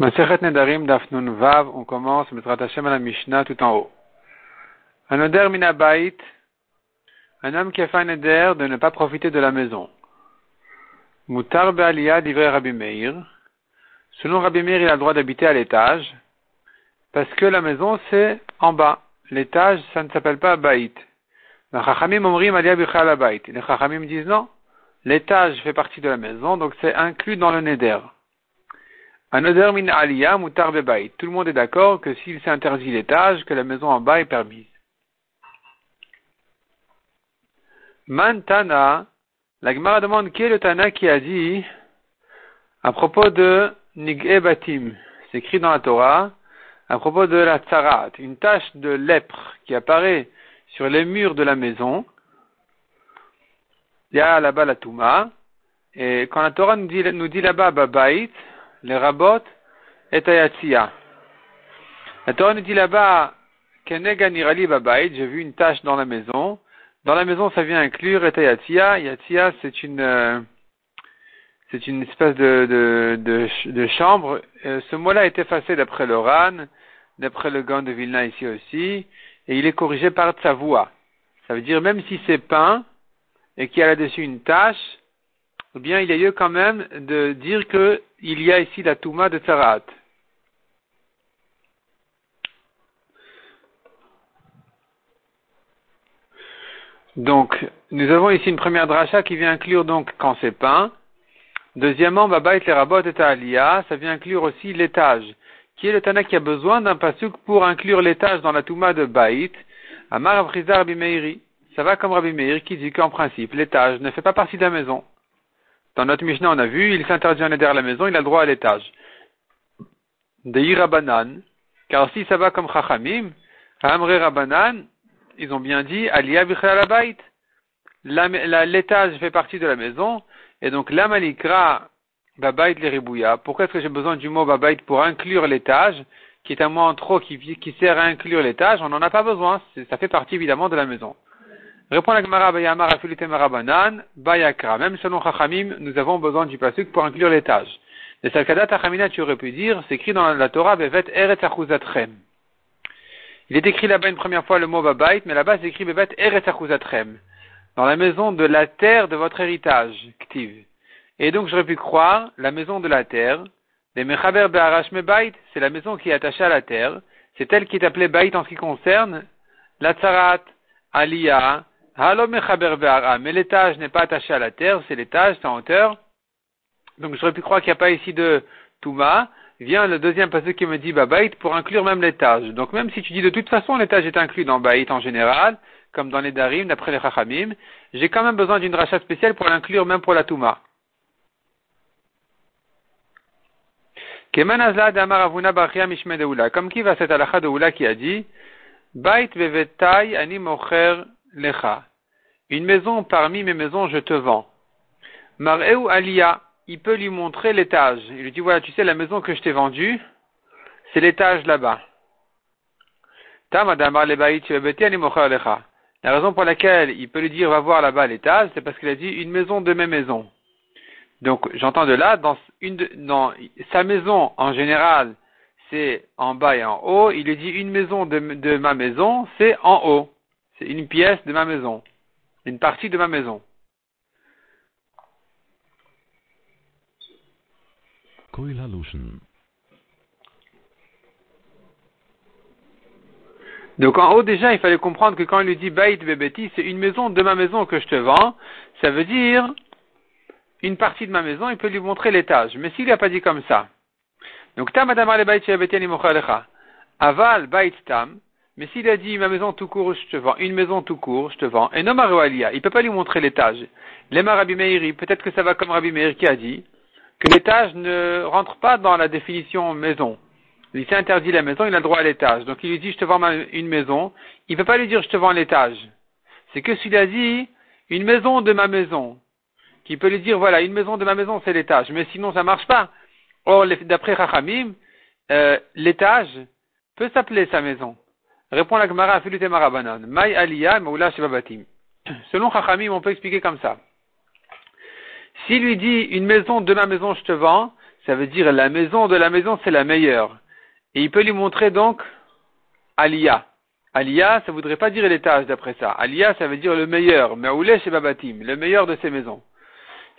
Masechet Nedarim Dafnun Vav, on commence Metrat Hashem à la Mishnah tout en haut. Un oder minabait, un homme qui a fait un neder de ne pas profiter de la maison. Be'aliyah Rabbi Meir. Selon Rabbi Meir, il a le droit d'habiter à l'étage, parce que la maison c'est en bas. L'étage, ça ne s'appelle pas Baït. Les Chachamim omrim aliyah Baït. Les Chachamim disent non, l'étage fait partie de la maison, donc c'est inclus dans le neder. Min. Tout le monde est d'accord que s'il s'est interdit l'étage, que la maison en bas est permise. Man Tana, la Gemara demande qui est le Tana qui a dit à propos de Nig'e Batim, c'est écrit dans la Torah, à propos de la tsarat, une tache de lèpre qui apparaît sur les murs de la maison. Il y a là-bas la Touma, et quand la Torah nous dit, nous dit là-bas Babaït, les rabot et ayatzia. La Torah nous dit là-bas, j'ai vu une tâche dans la maison. Dans la maison, ça vient inclure et ayatzia. Yatzia, c'est une, euh, c'est une espèce de, de, de, de chambre. Euh, ce mot-là est effacé d'après le RAN, d'après le Gant de Vilna ici aussi, et il est corrigé par Tsavoua. Ça veut dire même si c'est peint et qu'il y a là-dessus une tâche, eh bien, il y a lieu quand même de dire que il y a ici la Touma de Tzarat. Donc, nous avons ici une première dracha qui vient inclure donc quand c'est peint. Deuxièmement, Babaït les rabot et Aliyah, ça vient inclure aussi l'étage. Qui est le Tana qui a besoin d'un pasuk pour inclure l'étage dans la Touma de Baït Amar Abrizar Rabbi Meiri. Ça va comme Rabbi Meir qui dit qu'en principe, l'étage ne fait pas partie de la maison. Dans notre Mishnah, on a vu, il s'interdit en à la maison, il a le droit à l'étage. De Rabanan, car si ça va comme Chachamim, Amre Rabanan, ils ont bien dit, Aliyah Bait. L'étage fait partie de la maison, et donc la malikra Babait les Pourquoi est-ce que j'ai besoin du mot Babait pour inclure l'étage, qui est un mot en trop qui sert à inclure l'étage? On n'en a pas besoin, ça fait partie évidemment de la maison. Répond la Gemara Bayamar Marabanan, Bayakra. Même selon Chachamim, nous avons besoin du pasuk pour inclure l'étage. Les Salkadat Achamina, tu aurais pu dire, c'est écrit dans la Torah, Bevet Eret Achuzatrem. Il est écrit là-bas une première fois le mot Babait, mais là-bas c'est écrit Bevet Eret Achuzatrem. Dans la maison de la terre de votre héritage, Ktiv. Et donc j'aurais pu croire, la maison de la terre, les Mechaber Be'arash Mebait, c'est la maison qui est attachée à la terre. C'est elle qui est appelée Bait en ce qui concerne la Tzarat, Aliyah, mais l'étage n'est pas attaché à la terre, c'est l'étage, c'est en hauteur. Donc j'aurais pu croire qu'il n'y a pas ici de Touma. Vient le deuxième passage qui me dit Babait pour inclure même l'étage. Donc même si tu dis de toute façon l'étage est inclus dans Baït en général, comme dans les Darim, d'après les Chachamim, j'ai quand même besoin d'une rachat spéciale pour l'inclure même pour la Touma. Comme qui va cette halakha de Oula qui a dit Bait bevetai ani lecha. Une maison parmi mes maisons, je te vends. Mar'eu Alia, il peut lui montrer l'étage. Il lui dit, voilà, tu sais, la maison que je t'ai vendue, c'est l'étage là-bas. La raison pour laquelle il peut lui dire, va voir là-bas l'étage, c'est parce qu'il a dit, une maison de mes maisons. Donc, j'entends de là, dans, sa maison, en général, c'est en bas et en haut. Il lui dit, une maison de ma maison, c'est en haut. C'est une pièce de ma maison. Une partie de ma maison. Donc en haut déjà, il fallait comprendre que quand il lui dit Bait Bebeti, c'est une maison de ma maison que je te vends, ça veut dire une partie de ma maison, il peut lui montrer l'étage. Mais s'il n'a pas dit comme ça, donc Tam Adamar Bait Aval Bait Tam, mais s'il a dit ma maison tout court, je te vends, une maison tout court, je te vends, et non Alia, il peut pas lui montrer l'étage. Les Rabbi Meiri, peut-être que ça va comme Rabbi Meir qui a dit que l'étage ne rentre pas dans la définition maison. Il s'est interdit la maison, il a droit à l'étage. Donc il lui dit je te vends une maison, il peut pas lui dire je te vends l'étage. C'est que s'il a dit une maison de ma maison, qui peut lui dire voilà une maison de ma maison c'est l'étage, mais sinon ça marche pas. Or d'après Rachamim, euh, l'étage peut s'appeler sa maison. Répond la Gemara Marabanan. Mai Aliyah Maula Shibabatim. Selon Chachamim, on peut expliquer comme ça. S'il lui dit une maison de ma maison je te vends, ça veut dire la maison de la maison, c'est la meilleure. Et il peut lui montrer donc Aliyah. Aliyah, ça voudrait pas dire l'étage d'après ça. Aliyah, ça veut dire le meilleur. Maoulé chez Babatim, le meilleur de ses maisons.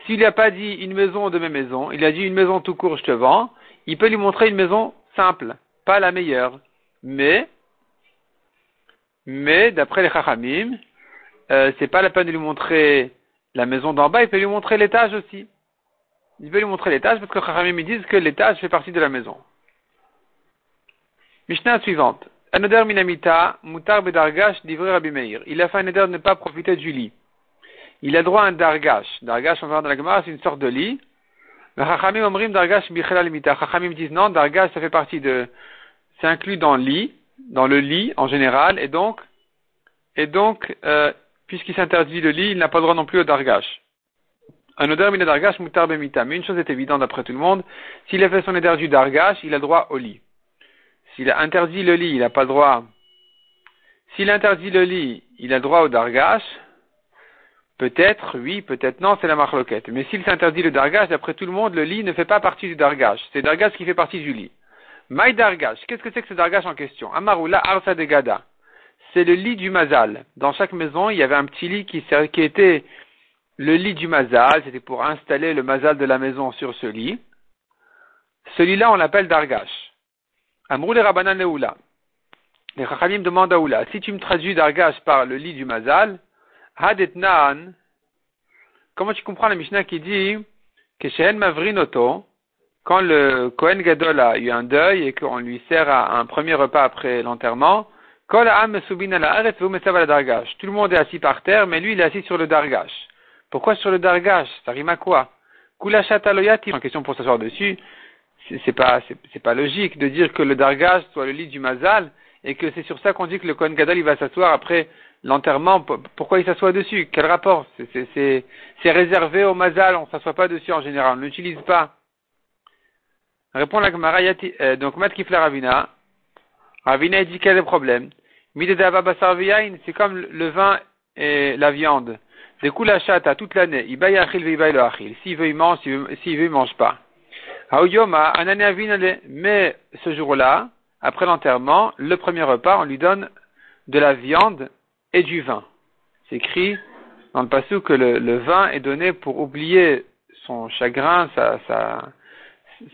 S'il n'a pas dit une maison de mes maisons, il a dit une maison tout court, je te vends, il peut lui montrer une maison simple, pas la meilleure. Mais, mais, d'après les Chachamim, euh, c'est pas la peine de lui montrer la maison d'en bas, il peut lui montrer l'étage aussi. Il peut lui montrer l'étage parce que Chachamim disent que l'étage fait partie de la maison. Mishnah suivante. Anoder minamita, mutar bedargash, Rabbi. Il a fait un éder de ne pas profiter du lit. Il a droit à un dargash. Dargash, on va voir dans la Gemara, c'est une sorte de lit. Mais Chachamim omrim dargash bichelal limita. Chachamim disent non, dargash, ça fait partie de, c'est inclus dans le lit, dans le lit en général, et donc, et donc, euh, puisqu'il s'interdit le lit, il n'a pas droit non plus au dargash. Un odeur mina dargash mutar bemita. Mais une chose est évidente d'après tout le monde, s'il a fait son éder du dargash, il a droit au lit. S'il a interdit le lit, il n'a pas le droit. S'il interdit le lit, il a droit au dargash. Peut-être, oui, peut-être non, c'est la marloquette. Mais s'il s'interdit le dargash, d'après tout le monde, le lit ne fait pas partie du dargash. C'est le dargash qui fait partie du lit. My dargash, qu'est-ce que c'est que ce dargash en question? Amarula arsa de gada. C'est le lit du mazal. Dans chaque maison, il y avait un petit lit qui, était le lit du mazal. C'était pour installer le mazal de la maison sur ce lit. Celui-là, on l'appelle dargash. Amrou les Rabbanan Leoula. Les Chachamim demandent à Oula, si tu me traduis d'Argash par le lit du Mazal, Hadet Naan, comment tu comprends la Mishnah qui dit que Shehen Mavrinoto, quand le Kohen Gadol a eu un deuil et qu'on lui sert à un premier repas après l'enterrement, Tout le monde est assis par terre, mais lui il est assis sur le Dargash. Pourquoi sur le Dargash? Ça rime à quoi? En question pour s'asseoir dessus, c'est pas c'est pas logique de dire que le dargage soit le lit du mazal et que c'est sur ça qu'on dit que le Kohen Gadol il va s'asseoir après l'enterrement. Pourquoi il s'assoit dessus? Quel rapport? C'est réservé au mazal, on s'assoit pas dessus en général, on l'utilise pas. Répond la Gemara, euh, donc Mat Kifla Ravina. Ravina dit quel est le problème? C'est comme le vin et la viande. Des coups la toute l'année. Il baille achil, il baille le achil. S'il veut, il mange. S'il veut, il mange pas. Mais ce jour-là, après l'enterrement, le premier repas, on lui donne de la viande et du vin. C'est écrit dans le passage que le, vin est donné pour oublier son chagrin, sa, sa,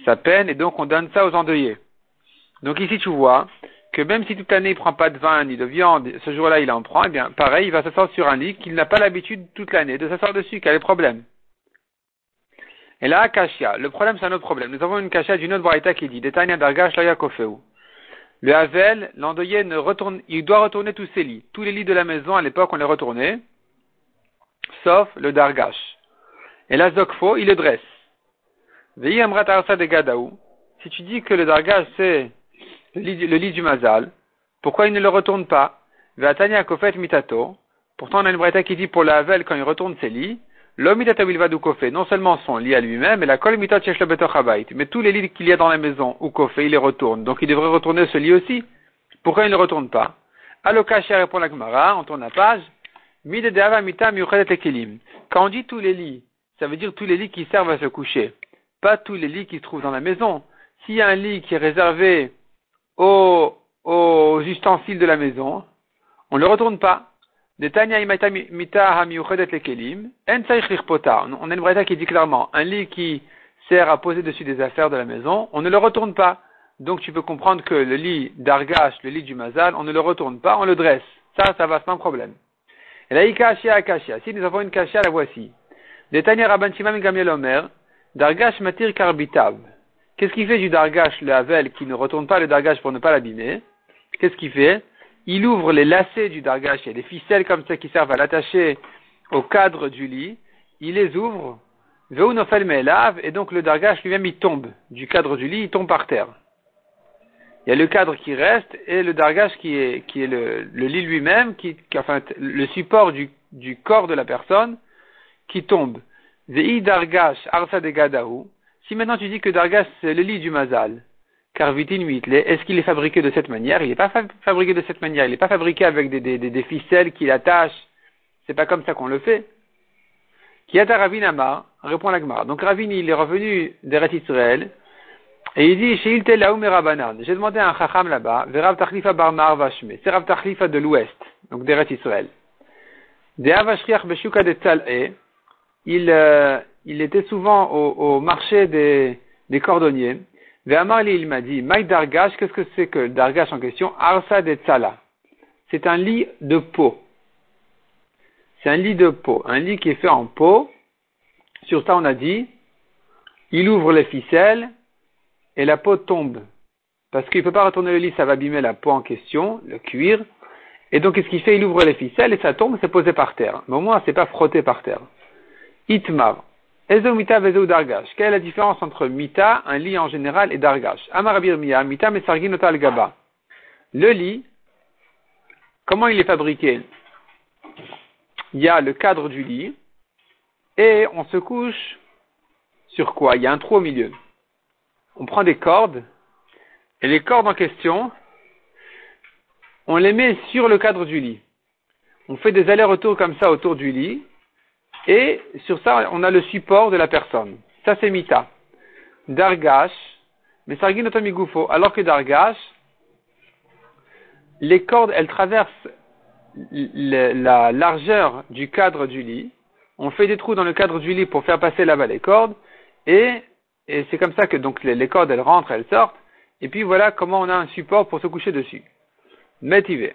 sa peine, et donc on donne ça aux endeuillés. Donc ici tu vois que même si toute l'année il prend pas de vin ni de viande, ce jour-là il en prend, eh bien pareil, il va s'asseoir sur un lit qu'il n'a pas l'habitude toute l'année de s'asseoir dessus, quel est le problème? Et là, Kashia. Le problème, c'est un autre problème. Nous avons une Kashia d'une autre variété qui dit, Detania Dargash Le Havel, l'endeuillé ne retourne, il doit retourner tous ses lits. Tous les lits de la maison, à l'époque, on les retournait, sauf le Dargash. Et là, Zokfo, il le dresse. Si tu dis que le Dargash, c'est le lit, du Mazal, pourquoi il ne le retourne pas? Kofet Mitato. Pourtant, on a une variété qui dit pour le Havel, quand il retourne ses lits, non seulement son lit à lui-même, mais la mais tous les lits qu'il y a dans la maison ou kofé, il les retourne. Donc il devrait retourner ce lit aussi. Pourquoi il ne retourne pas? Alokashia répond la Gemara, on tourne la page. Quand on dit tous les lits, ça veut dire tous les lits qui servent à se coucher, pas tous les lits qui se trouvent dans la maison. S'il y a un lit qui est réservé aux, aux ustensiles de la maison, on ne le retourne pas. On a une breta qui dit clairement, un lit qui sert à poser dessus des affaires de la maison, on ne le retourne pas. Donc tu peux comprendre que le lit d'Argash, le lit du Mazal, on ne le retourne pas, on le dresse. Ça, ça va, c'est pas un problème. Et là, Ikashia Akashia. Si nous avons une Kashia, la voici. Dargash Matir Karbitav. Qu'est-ce qu'il fait du Dargash, le Havel, qui ne retourne pas le Dargash pour ne pas l'abîmer? Qu'est-ce qu'il fait? Il ouvre les lacets du dargash, il y a des ficelles comme ça qui servent à l'attacher au cadre du lit, il les ouvre, et donc le dargash lui-même il tombe. Du cadre du lit, il tombe par terre. Il y a le cadre qui reste et le dargash qui est, qui est le, lit lui-même, qui, enfin, le support du, corps de la personne qui tombe. Dargash arsa de Si maintenant tu dis que dargash c'est le lit du mazal, car est-ce qu'il est fabriqué de cette manière? Il n'est pas fabriqué de cette manière. Il n'est pas fabriqué avec des, des, des, ficelles qui l'attachent. C'est pas comme ça qu'on le fait. Kiata Ravin Amar, répond l'Agmar. Donc Ravin, il est revenu d'Eret Israël Et il dit, chez Rabanan, j'ai demandé à un chacham là-bas, Verav Tachlifa Barmar Vashme, c'est Rav Tachlifa de l'ouest, donc d'Eret Israël. De Avashriach Beshuka de il, euh, il était souvent au, marché des, cordonniers. Ve'amarli, il m'a dit, Maï Dargash, qu'est-ce que c'est que le Dargash en question? Arsa de Tzala. C'est un lit de peau. C'est un lit de peau. Un lit qui est fait en peau. Sur ça, on a dit, il ouvre les ficelles, et la peau tombe. Parce qu'il ne peut pas retourner le lit, ça va abîmer la peau en question, le cuir. Et donc, qu'est-ce qu'il fait? Il ouvre les ficelles et ça tombe, c'est posé par terre. Mais au moins, c'est pas frotté par terre. Itmar. Ezo mita vezo dargash. Quelle est la différence entre mita, un lit en général, et dargash? Amarabir miya, mita mesarginota gaba. Le lit, comment il est fabriqué? Il y a le cadre du lit, et on se couche sur quoi? Il y a un trou au milieu on prend des cordes, et les cordes en question, on les met sur le cadre du lit. On fait des allers-retours comme ça autour du lit, et sur ça, on a le support de la personne. Ça, c'est Mita. Dargash, mais Sarginotomi Gufo, alors que Dargash, les cordes, elles traversent la largeur du cadre du lit. On fait des trous dans le cadre du lit pour faire passer là-bas les cordes, et et c'est comme ça que donc les, cordes elles rentrent, elles sortent, et puis voilà comment on a un support pour se coucher dessus. Métivé.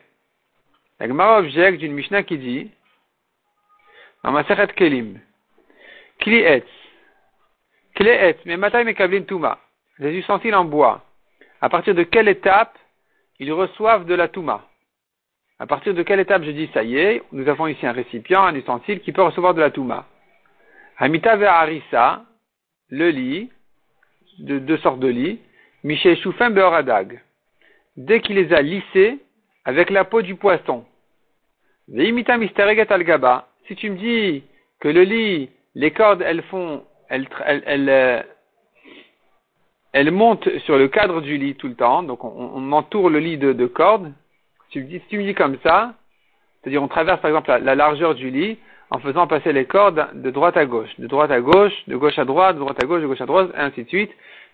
La Gemara objecte d'une Mishnah qui dit, Kelim, Kli Etz, Kli Etz, Touma, les ustensiles en bois, à partir de quelle étape ils reçoivent de la Touma? À partir de quelle étape je dis ça y est, nous avons ici un récipient, un ustensile qui peut recevoir de la Touma? Hamita Harissa, le lit, de deux sortes de lits, Michel Choufin Beoradag, dès qu'il les a lissés avec la peau du poisson. Veimita Mistereget al Gaba, si tu me dis que le lit, les cordes, elles font, elles, elles, elles, elles montent sur le cadre du lit tout le temps, donc on, entoure le lit de, de cordes. Si tu, me dis, comme ça, c'est-à-dire on traverse par exemple la largeur du lit, en faisant passer les cordes de droite à gauche, de droite à gauche, de gauche à droite, de droite à gauche, de gauche à droite, et ainsi de suite.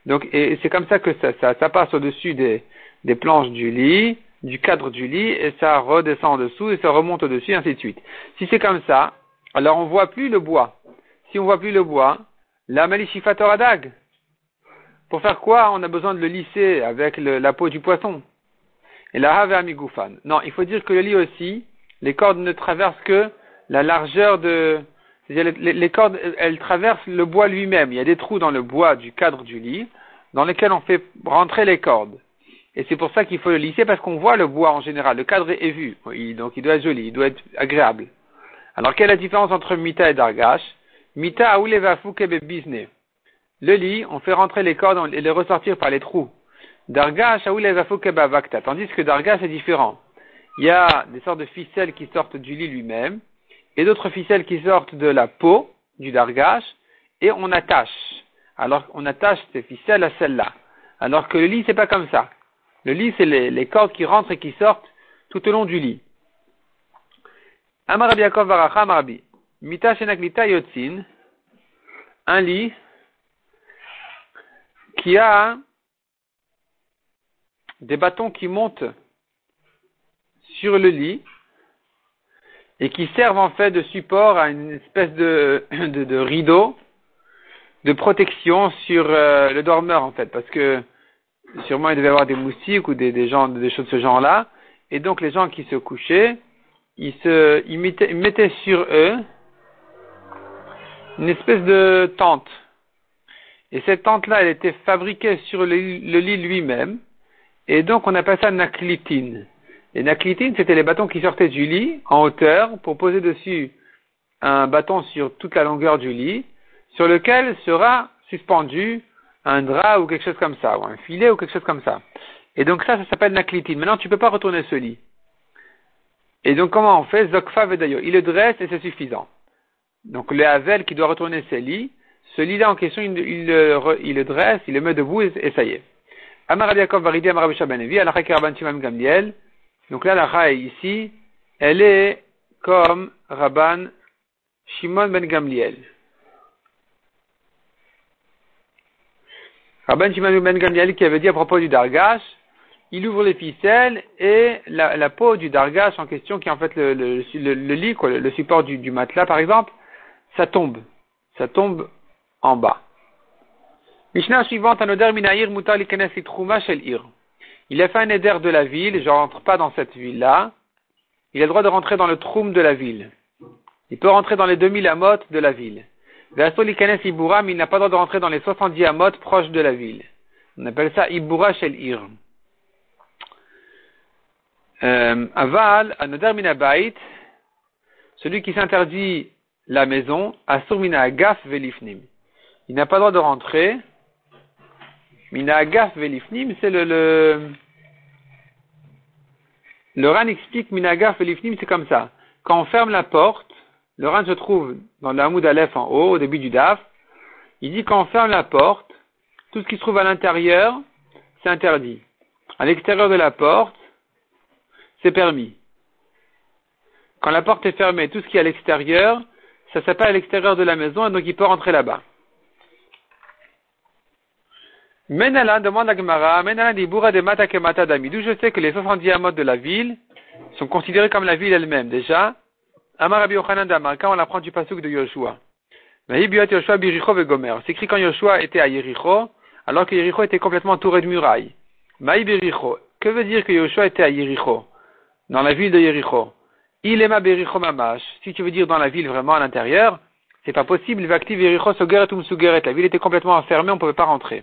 Donc, et c'est comme ça que ça, ça, passe au-dessus des, des planches du lit, du cadre du lit, et ça redescend en dessous, et ça remonte au-dessus, ainsi de suite. Si c'est comme ça, alors on voit plus le bois. Si on voit plus le bois, la malishifator Pour faire quoi On a besoin de le lisser avec la peau du poisson. Et la havermigoufan. Non, il faut dire que le lit aussi, les cordes ne traversent que la largeur de... Les, cordes, elles traversent le bois lui-même. Il y a des trous dans le bois du cadre du lit dans lesquels on fait rentrer les cordes. Et c'est pour ça qu'il faut le lisser parce qu'on voit le bois en général. Le cadre est vu. donc il doit être joli, il doit être agréable. Alors quelle est la différence entre Mita et Dargash? Mita bisne. Le lit, on fait rentrer les cordes et les ressortir par les trous. Dargash vakta. Tandis que Dargash est différent. Il y a des sortes de ficelles qui sortent du lit lui-même et d'autres ficelles qui sortent de la peau du dargash et on attache. Alors on attache ces ficelles à celle-là. Alors que le lit c'est pas comme ça. Le lit c'est les, cordes qui rentrent et qui sortent tout au long du lit. Amarabi Yaakov. Mita Yotzin. Un lit qui a des bâtons qui montent sur le lit et qui servent en fait de support à une espèce de, de, rideau de protection sur euh, le dormeur en fait, parce que sûrement il devait y avoir des moustiques ou des, gens, des choses de ce genre-là, et donc les gens qui se couchaient, ils, se, mettaient, sur eux une espèce de tente. Et cette tente-là, elle était fabriquée sur le, le lit lui-même, et donc on appelle ça naclitine. Les naklitines, c'était les bâtons qui sortaient du lit en hauteur pour poser dessus un bâton sur toute la longueur du lit, sur lequel sera suspendu un drap ou quelque chose comme ça, ou un filet ou quelque chose comme ça. Et donc ça, ça s'appelle naklitine. Maintenant, tu ne peux pas retourner ce lit. Et donc comment on fait? Zokfa Vedayo. Il le dresse et c'est suffisant. Donc le Havel qui doit retourner ses lits, ce lit-là en question, il, le, dresse, il le met debout et, ça y est. Gamliel, donc là, la ici, elle est comme Rabban Shimon ben Gamliel. Rabban Shimon Ben Gamliel qui avait dit à propos du dargash, il ouvre les ficelles et la, peau du dargash en question, qui est en fait le, le, lit, quoi, le, support du, matelas par exemple, ça tombe. Ça tombe en bas. Mishnah suivante. Il a fait un éder de la ville, je rentre pas dans cette ville-là. Il a le droit de rentrer dans le troum de la ville. Il peut rentrer dans les 2000 amotes de la ville. Likanes Iburam, il n'a pas le droit de rentrer dans les 70 amotes proches de la ville. On appelle ça Ibura Shel Ir. Euh, aval, Anoder Minabait, celui qui s'interdit la maison, Asur Mina Agaf Velifnim. Il n'a pas le droit de rentrer Minagaf velifnim, c'est le, le, le Ran explique Minagaf velifnim, c'est comme ça. Quand on ferme la porte, le se trouve dans le Hamoud Aleph en haut, au début du Daf. Il dit quand on ferme la porte, tout ce qui se trouve à l'intérieur, c'est interdit. À l'extérieur de la porte, c'est permis. Quand la porte est fermée, tout ce qui est à l'extérieur, ça s'appelle à l'extérieur de la maison et donc il peut rentrer là-bas. Menala demande à Gemara, Menala dit de Mata. D'où je sais que les 70 amotes de la ville sont considérés comme la ville elle-même. Déjà, Amar Rabbi Yochanan quand on apprend du pasuk de Yoshua. Yoshua Biricho Vegomer. C'est écrit quand Yoshua était à Yericho, alors que Yericho était complètement entouré de murailles. Maï Biricho. Que veut dire que Yoshua était à Yericho? Dans la ville de Yericho. Il est ma Biricho Mamash. Si tu veux dire dans la ville vraiment à l'intérieur, c'est pas possible. Vaktiv Yericho Sogeret Sugeret. La ville était complètement enfermée, on ne pouvait pas rentrer.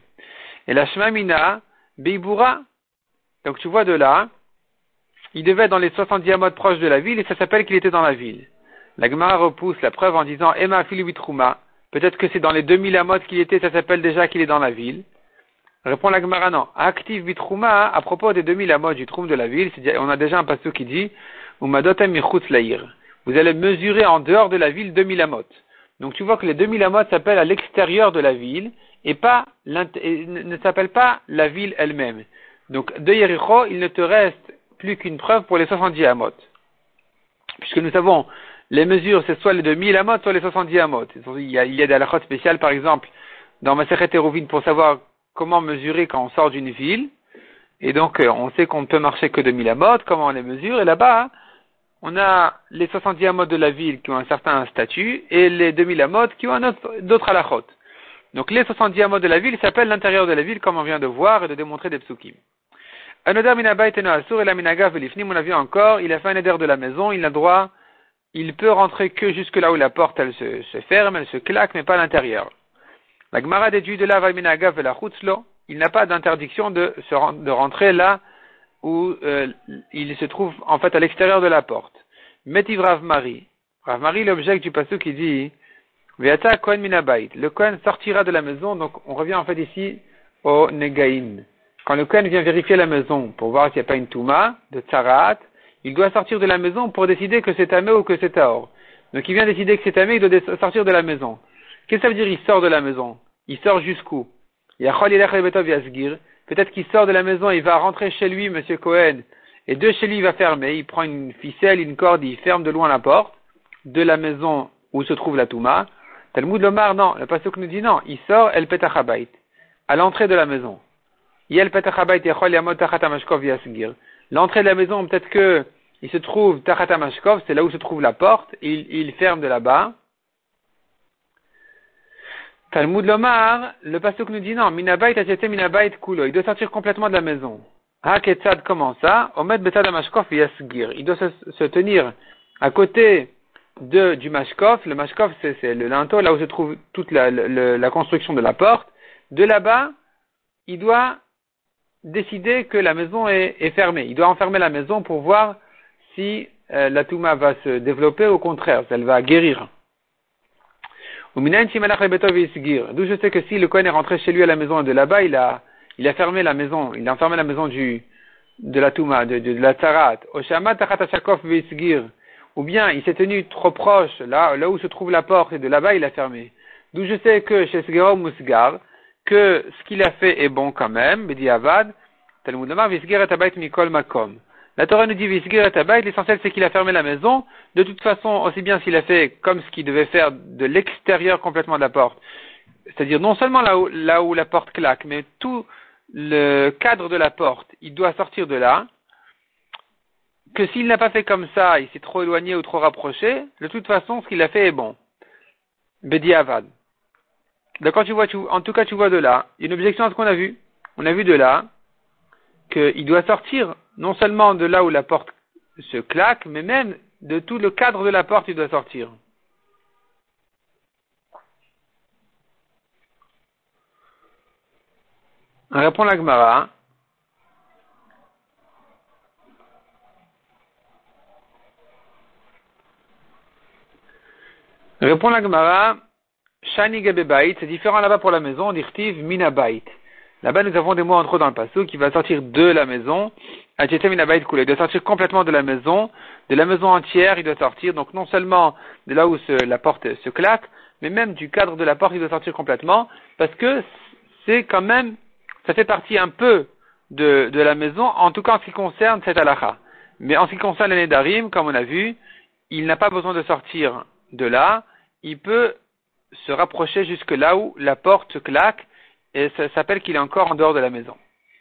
Et la Shmamina, Beibura. Donc tu vois de là, il devait être dans les 70 amotes proches de la ville et ça s'appelle qu'il était dans la ville. La Gemara repousse la preuve en disant Emma Filibitruma. Peut-être que c'est dans les 2000 amotes qu'il était, ça s'appelle déjà qu'il est dans la ville. Répond la Gemara non. Active bitrouma, à propos des 2000 amotes du troum de la ville, on a déjà un passage qui dit. Vous allez mesurer en dehors de la ville 2000 amotes. Donc tu vois que les 2000 amotes s'appellent à l'extérieur de la ville et pas ne s'appelle pas la ville elle-même. Donc de Yericho, il ne te reste plus qu'une preuve pour les 70 amot. Puisque nous savons, les mesures, c'est soit les 2000 amot, soit les 70 amot. Il y a, y a des halakhot spéciales, par exemple, dans ma Hérovine pour savoir comment mesurer quand on sort d'une ville. Et donc, euh, on sait qu'on ne peut marcher que 2000 amot, comment on les mesure. Et là-bas, on a les 70 amot de la ville qui ont un certain statut et les 2000 amot qui ont d'autres halachot. Donc les 70 amots de la ville s'appellent l'intérieur de la ville, comme on vient de voir et de démontrer des psukim. Anodar minabayt et la minagav velifnim, on a vu encore, il a fait un éder de la maison, il a droit, il peut rentrer que jusque là où la porte elle se, ferme, elle se claque, mais pas à l'intérieur. La Gemara déduit de là, minagav la il n'a pas d'interdiction de, de rentrer là où euh, il se trouve en fait à l'extérieur de la porte. Metiv Rav Mari. Rav Mari, l'objet du passage qui dit, le Kohen sortira de la maison, donc on revient en fait ici au Negaïn. Quand le Kohen vient vérifier la maison pour voir s'il n'y a pas une Touma de Tsarat, il doit sortir de la maison pour décider que c'est Tamé ou que c'est Taor. Donc il vient décider que c'est Tamé, il doit sortir de la maison. Qu'est-ce que ça veut dire il sort de la maison? Il sort jusqu'où? Peut-être qu'il sort de la maison, il va rentrer chez lui, Monsieur Cohen, et de chez lui il va fermer, il prend une ficelle, une corde, il ferme de loin la porte de la maison où se trouve la Touma, Talmud Lomar, non. Le pasuk nous dit non. Il sort El Petachabait. À l'entrée de la maison. L'entrée de la maison, peut-être que il se trouve Tachatamashkov, c'est là où se trouve la porte. Il, il ferme de là-bas. Talmud Lomar, le pasuk nous dit non. Minabait Achete Minabait Kulo. Il doit sortir complètement de la maison. Ha Ketzad, comment ça? Omed Betadamashkov Yasgir. Il doit se, se tenir à côté de, du mashkov. Le mashkov, c'est le linteau, là où se trouve toute la, la, construction de la porte. De là-bas, il doit décider que la maison est, est, fermée. Il doit enfermer la maison pour voir si euh, la touma va se développer, au contraire, elle va guérir. D'où je sais que si le Kohen est rentré chez lui à la maison de là-bas, il a, il a fermé la maison, il a enfermé la maison du, de la touma, de, de, de la tzarat ou bien il s'est tenu trop proche, là, là où se trouve la porte, et de là-bas il a fermé. D'où je sais que chez Sgero Musgar, que ce qu'il a fait est bon quand même, dit Avad, Talmud et Mikol Makom. La Torah nous dit Visgir et l'essentiel c'est qu'il a fermé la maison. De toute façon, aussi bien s'il a fait comme ce qu'il devait faire de l'extérieur complètement de la porte, c'est-à-dire non seulement là où, là où la porte claque, mais tout le cadre de la porte, il doit sortir de là, que s'il n'a pas fait comme ça, il s'est trop éloigné ou trop rapproché, de toute façon, ce qu'il a fait est bon. Bedi Avad. D'accord, tu vois, en tout cas, tu vois de là, il y a une objection à ce qu'on a vu. On a vu de là qu'il doit sortir non seulement de là où la porte se claque, mais même de tout le cadre de la porte, il doit sortir. On répond la Gemara. Répond la Gemara. Shani c'est différent là-bas pour la maison, on dit minabait. Là-bas, nous avons des mots entre dans le passage qui va sortir de la maison. minabait Il doit sortir complètement de la maison, de la maison entière, il doit sortir. Donc non seulement de là où la porte se claque, mais même du cadre de la porte, il doit sortir complètement, parce que c'est quand même, ça fait partie un peu de, de la maison, en tout cas en ce qui concerne cette halakha. Mais en ce qui concerne l'année d'Arim, comme on a vu, il n'a pas besoin de sortir de là, il peut se rapprocher jusque là où la porte claque et ça s'appelle qu'il est encore en dehors de la maison.